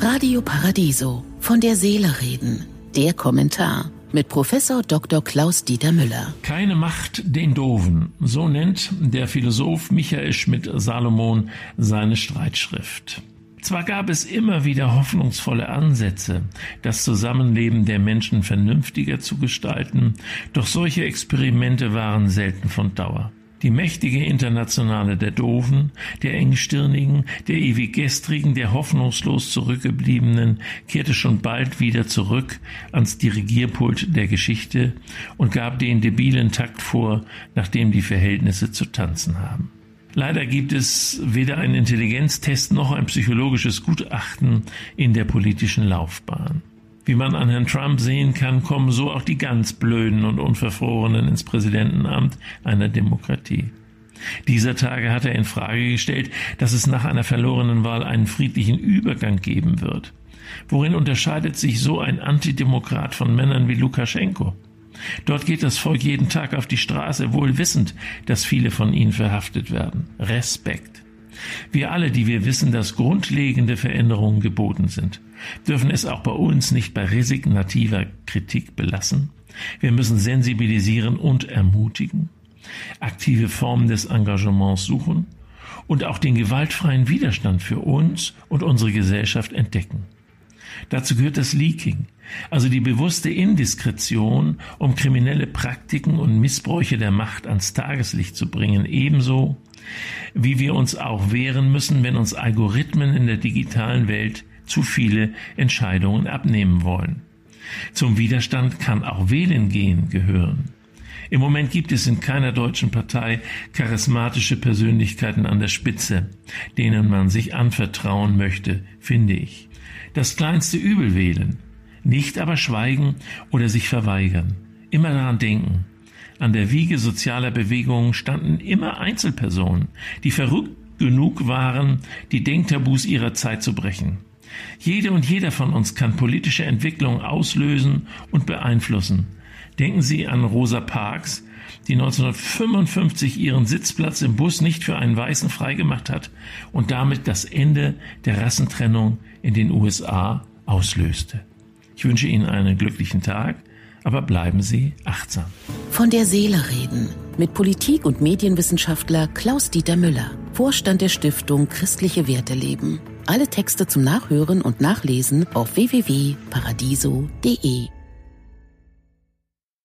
Radio Paradiso. Von der Seele reden. Der Kommentar mit Professor Dr. Klaus Dieter Müller. Keine Macht den Doofen. So nennt der Philosoph Michael Schmidt-Salomon seine Streitschrift. Zwar gab es immer wieder hoffnungsvolle Ansätze, das Zusammenleben der Menschen vernünftiger zu gestalten, doch solche Experimente waren selten von Dauer. Die mächtige Internationale der Doofen, der Engstirnigen, der ewig Gestrigen, der hoffnungslos Zurückgebliebenen kehrte schon bald wieder zurück ans Dirigierpult der Geschichte und gab den debilen Takt vor, nach dem die Verhältnisse zu tanzen haben. Leider gibt es weder einen Intelligenztest noch ein psychologisches Gutachten in der politischen Laufbahn. Wie man an Herrn Trump sehen kann, kommen so auch die ganz Blöden und Unverfrorenen ins Präsidentenamt einer Demokratie. Dieser Tage hat er in Frage gestellt, dass es nach einer verlorenen Wahl einen friedlichen Übergang geben wird. Worin unterscheidet sich so ein Antidemokrat von Männern wie Lukaschenko? Dort geht das Volk jeden Tag auf die Straße, wohl wissend, dass viele von ihnen verhaftet werden. Respekt. Wir alle, die wir wissen, dass grundlegende Veränderungen geboten sind dürfen es auch bei uns nicht bei resignativer Kritik belassen. Wir müssen sensibilisieren und ermutigen, aktive Formen des Engagements suchen und auch den gewaltfreien Widerstand für uns und unsere Gesellschaft entdecken. Dazu gehört das Leaking, also die bewusste Indiskretion, um kriminelle Praktiken und Missbräuche der Macht ans Tageslicht zu bringen, ebenso wie wir uns auch wehren müssen, wenn uns Algorithmen in der digitalen Welt zu viele Entscheidungen abnehmen wollen. Zum Widerstand kann auch Wählen gehen gehören. Im Moment gibt es in keiner deutschen Partei charismatische Persönlichkeiten an der Spitze, denen man sich anvertrauen möchte, finde ich. Das kleinste Übel wählen, nicht aber schweigen oder sich verweigern. Immer daran denken. An der Wiege sozialer Bewegungen standen immer Einzelpersonen, die verrückt genug waren, die Denktabus ihrer Zeit zu brechen. Jede und jeder von uns kann politische Entwicklungen auslösen und beeinflussen. Denken Sie an Rosa Parks, die 1955 ihren Sitzplatz im Bus nicht für einen Weißen freigemacht hat und damit das Ende der Rassentrennung in den USA auslöste. Ich wünsche Ihnen einen glücklichen Tag, aber bleiben Sie achtsam. Von der Seele reden mit Politik- und Medienwissenschaftler Klaus-Dieter Müller, Vorstand der Stiftung Christliche Werte leben. Alle Texte zum Nachhören und Nachlesen auf www.paradiso.de.